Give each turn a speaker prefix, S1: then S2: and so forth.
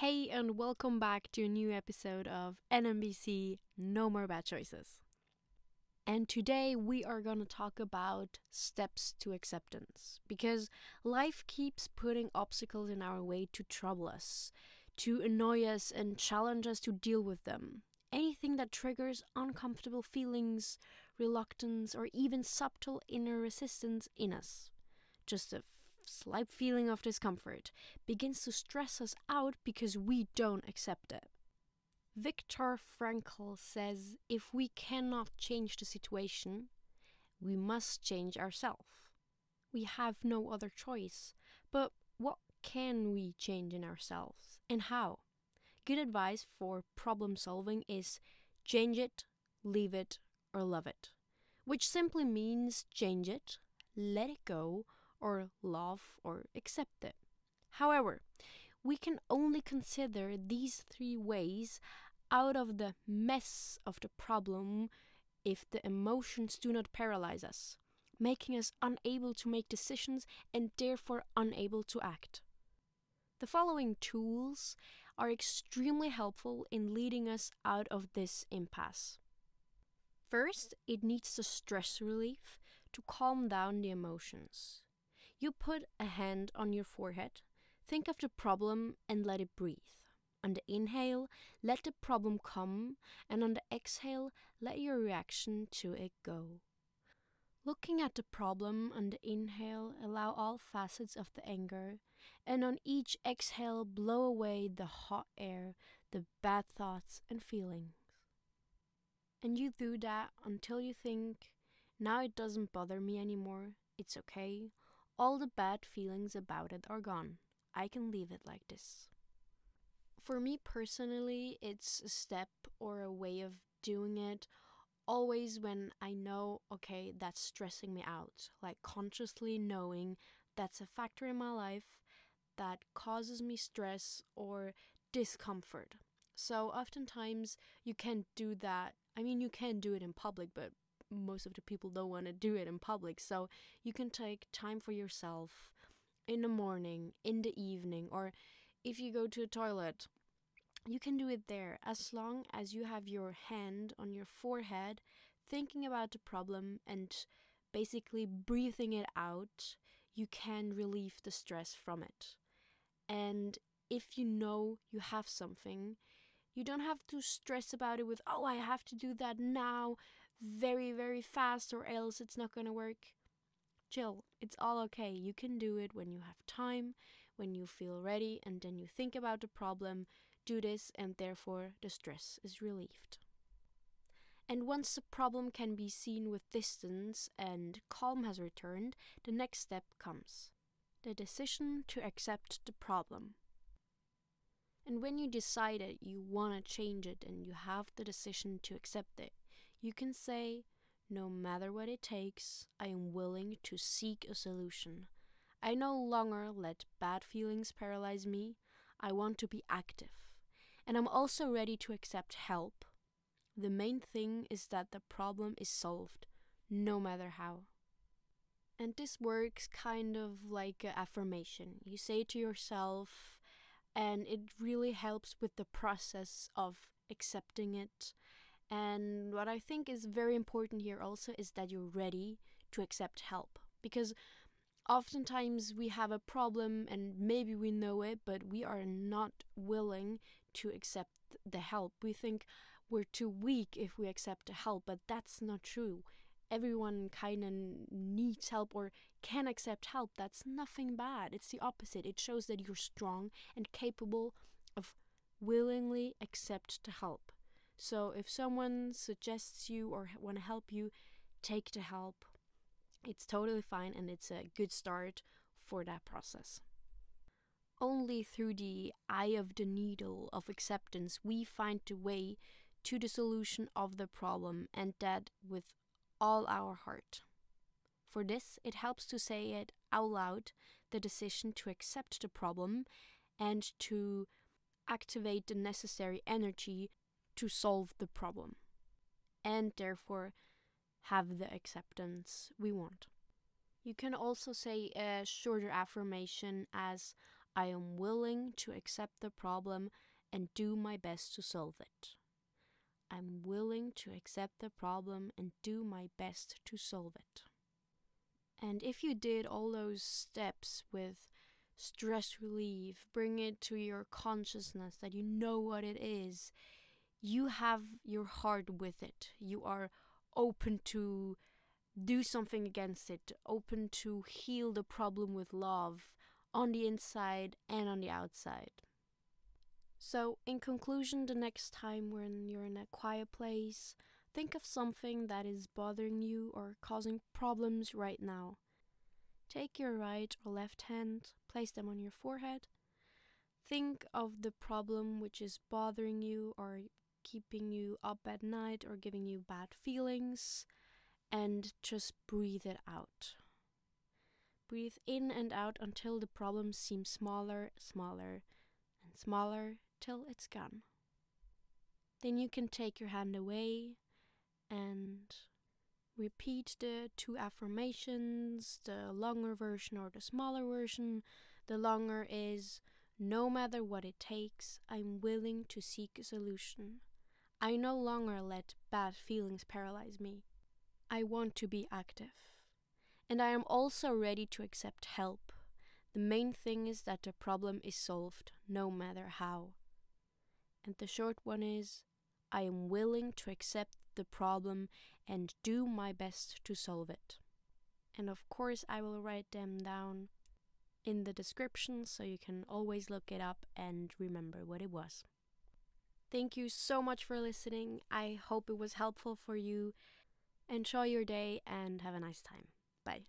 S1: Hey, and welcome back to a new episode of NMBC No More Bad Choices. And today we are going to talk about steps to acceptance because life keeps putting obstacles in our way to trouble us, to annoy us, and challenge us to deal with them. Anything that triggers uncomfortable feelings, reluctance, or even subtle inner resistance in us. Just a slight feeling of discomfort begins to stress us out because we don't accept it. Viktor Frankl says if we cannot change the situation, we must change ourselves. We have no other choice. But what can we change in ourselves and how? Good advice for problem solving is change it, leave it, or love it, which simply means change it, let it go, or love or accept it. However, we can only consider these three ways out of the mess of the problem if the emotions do not paralyze us, making us unable to make decisions and therefore unable to act. The following tools are extremely helpful in leading us out of this impasse. First, it needs the stress relief to calm down the emotions. You put a hand on your forehead, think of the problem, and let it breathe. On the inhale, let the problem come, and on the exhale, let your reaction to it go. Looking at the problem on the inhale, allow all facets of the anger, and on each exhale, blow away the hot air, the bad thoughts and feelings. And you do that until you think, now it doesn't bother me anymore, it's okay, all the bad feelings about it are gone. I can leave it like this. For me personally, it's a step or a way of doing it always when I know, okay, that's stressing me out. Like consciously knowing that's a factor in my life that causes me stress or discomfort. So oftentimes you can't do that. I mean, you can do it in public, but most of the people don't want to do it in public. So you can take time for yourself in the morning, in the evening, or if you go to a toilet, you can do it there as long as you have your hand on your forehead, thinking about the problem and basically breathing it out. You can relieve the stress from it. And if you know you have something, you don't have to stress about it with, oh, I have to do that now very, very fast, or else it's not gonna work. Chill, it's all okay. You can do it when you have time, when you feel ready, and then you think about the problem, do this, and therefore the stress is relieved. And once the problem can be seen with distance and calm has returned, the next step comes the decision to accept the problem. And when you decide it, you want to change it and you have the decision to accept it, you can say, no matter what it takes, I am willing to seek a solution. I no longer let bad feelings paralyze me. I want to be active. And I'm also ready to accept help. The main thing is that the problem is solved, no matter how. And this works kind of like an affirmation. You say to yourself, and it really helps with the process of accepting it and what I think is very important here also is that you're ready to accept help because oftentimes we have a problem and maybe we know it, but we are not willing to accept the help. We think we're too weak if we accept help, but that's not true. Everyone kind of needs help or can accept help. That's nothing bad. It's the opposite. It shows that you're strong and capable of willingly accept to help. So if someone suggests you or want to help you, take the help. It's totally fine and it's a good start for that process. Only through the eye of the needle of acceptance we find the way to the solution of the problem and that with all our heart. For this, it helps to say it out loud the decision to accept the problem and to activate the necessary energy to solve the problem and therefore have the acceptance we want. You can also say a shorter affirmation as I am willing to accept the problem and do my best to solve it. I'm willing to accept the problem and do my best to solve it. And if you did all those steps with stress relief, bring it to your consciousness that you know what it is, you have your heart with it. You are open to do something against it, open to heal the problem with love on the inside and on the outside. So, in conclusion, the next time when you're in a quiet place, think of something that is bothering you or causing problems right now. Take your right or left hand, place them on your forehead. Think of the problem which is bothering you or keeping you up at night or giving you bad feelings, and just breathe it out. Breathe in and out until the problem seems smaller, smaller, and smaller till it's gone. Then you can take your hand away and repeat the two affirmations, the longer version or the smaller version. The longer is no matter what it takes, I'm willing to seek a solution. I no longer let bad feelings paralyze me. I want to be active. And I am also ready to accept help. The main thing is that the problem is solved, no matter how. And the short one is I am willing to accept the problem and do my best to solve it. And of course, I will write them down in the description so you can always look it up and remember what it was. Thank you so much for listening. I hope it was helpful for you. Enjoy your day and have a nice time. Bye.